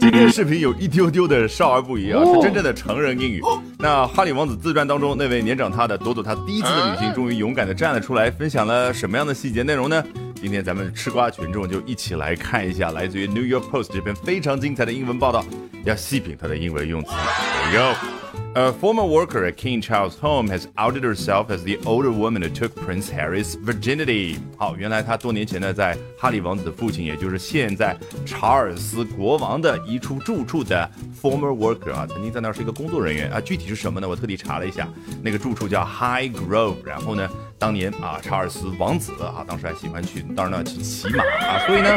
今天视频有一丢丢的少儿不宜啊，是真正的成人英语。那哈里王子自传当中那位年长他的朵朵，他第一次的旅行终于勇敢的站了出来，分享了什么样的细节内容呢？今天咱们吃瓜群众就一起来看一下来自于 New York Post 这篇非常精彩的英文报道，要细品它的英文用词。Here we go. A former worker at King Charles' home has outed herself as the older woman who took Prince Harry's virginity. 好，原来她多年前呢，在哈里王子的父亲，也就是现在查尔斯国王的一处住处的 former worker 啊，曾经在那儿是一个工作人员啊。具体是什么呢？我特地查了一下，那个住处叫 High Grove。然后呢，当年啊，查尔斯王子啊，当时还喜欢去当然呢去骑马啊，所以呢，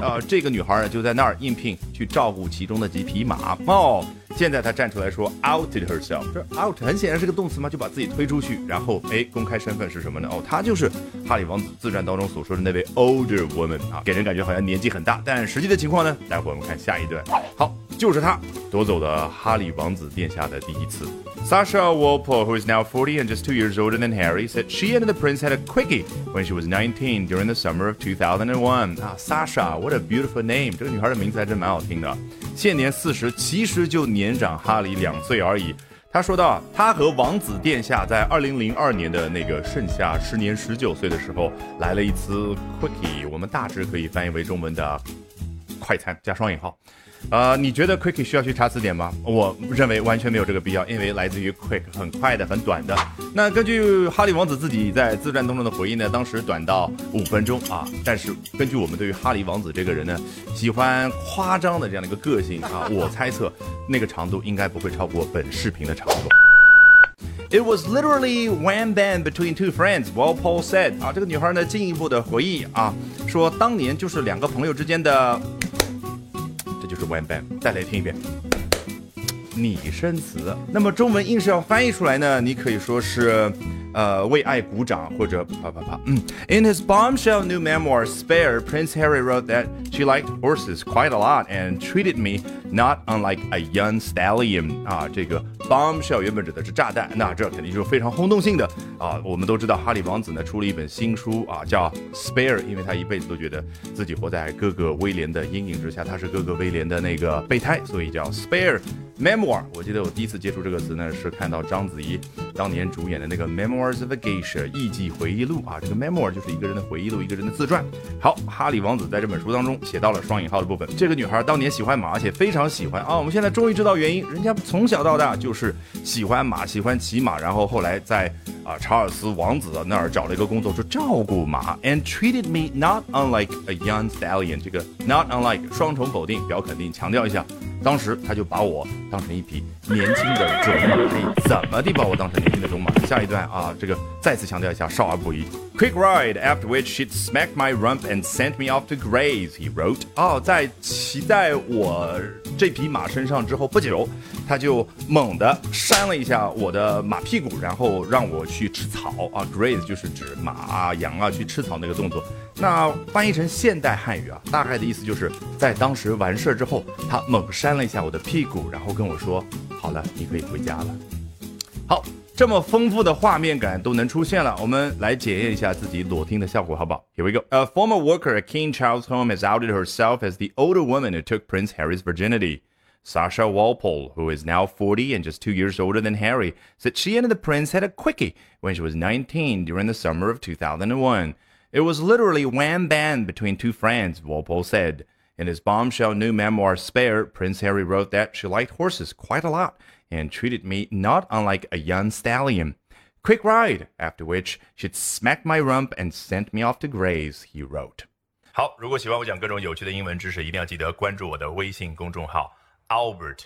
呃，这个女孩儿就在那儿应聘去照顾其中的几匹马哦。现在她站出来说 outed herself，这 out 很显然是个动词嘛，就把自己推出去，然后哎，公开身份是什么呢？哦，她就是哈利王子自传当中所说的那位 older woman 啊，给人感觉好像年纪很大，但实际的情况呢？待会我们看下一段。好，就是他夺走了哈里王子殿下的第一次。Sasha Walpole, who is now 40 and just two years older than Harry, said she and the prince had a quickie when she was 19 during the summer of 2001. 啊，Sasha，what a beautiful name！这个女孩的名字还真蛮好听的。现年四十，其实就年长哈里两岁而已。他说到，他和王子殿下在二零零二年的那个盛夏，时年十九岁的时候，来了一次 quickie，我们大致可以翻译为中文的快餐加双引号。呃，你觉得 quick 需要去查词典吗？我认为完全没有这个必要，因为来自于 quick 很快的、很短的。那根据哈利王子自己在自传当中的回忆呢，当时短到五分钟啊。但是根据我们对于哈利王子这个人呢，喜欢夸张的这样的一个个性啊，我猜测那个长度应该不会超过本视频的长度。It was literally one band between two friends. Walpole said 啊，这个女孩呢进一步的回忆啊，说当年就是两个朋友之间的。就是 one band，再来听一遍拟声词。那么中文硬是要翻译出来呢，你可以说是。呃，为爱鼓掌或者啪啪啪。嗯，In his bombshell new memoir Spare, Prince Harry wrote that she liked horses quite a lot and treated me not unlike a young stallion。啊，这个 bombshell 原本指的是炸弹，那这肯定就是非常轰动性的啊。我们都知道哈利王子呢出了一本新书啊，叫 Spare，因为他一辈子都觉得自己活在哥哥威廉的阴影之下，他是哥哥威廉的那个备胎，所以叫 Spare memoir。我记得我第一次接触这个词呢，是看到章子怡当年主演的那个 Memoirs of a Geisha，艺伎回忆录啊，这个 memoir 就是一个人的回忆录，一个人的自传。好，哈利王子在这本书当中写到了双引号的部分。这个女孩当年喜欢马，而且非常喜欢啊。我们现在终于知道原因，人家从小到大就是喜欢马，喜欢骑马，然后后来在啊查尔斯王子那儿找了一个工作，说照顾马，and treated me not unlike a young stallion。这个 not unlike 双重否定，表肯定，强调一下。当时他就把我当成一匹年轻的种马，哎，怎么地把我当成年轻的种马？下一段啊，这个再次强调一下，少儿不宜。Quick ride, after which she smacked my rump and sent me off to graze. He wrote. 哦，在骑在我这匹马身上之后不久，他就猛地扇了一下我的马屁股，然后让我去吃草啊。Graze 就是指马啊、羊啊去吃草那个动作。那翻译成现代汉语啊，大概的意思就是在当时完事儿之后，他猛扇了一下我的屁股，然后跟我说：“好了，你可以回家了。”好，这么丰富的画面感都能出现了，我们来检验一下自己裸听的效果，好不好？Here we go. A former worker at King Charles' home has outed herself as the older woman who took Prince Harry's virginity. Sasha Walpole, who is now 40 and just two years older than Harry, said she and the prince had a quickie when she was 19 during the summer of 2001. It was literally wham bam between two friends, Walpole said. In his bombshell new memoir, Spare, Prince Harry wrote that she liked horses quite a lot and treated me not unlike a young stallion. Quick ride, after which she'd smack my rump and sent me off to graze, he wrote. 好，如果喜欢我讲各种有趣的英文知识，一定要记得关注我的微信公众号 Albert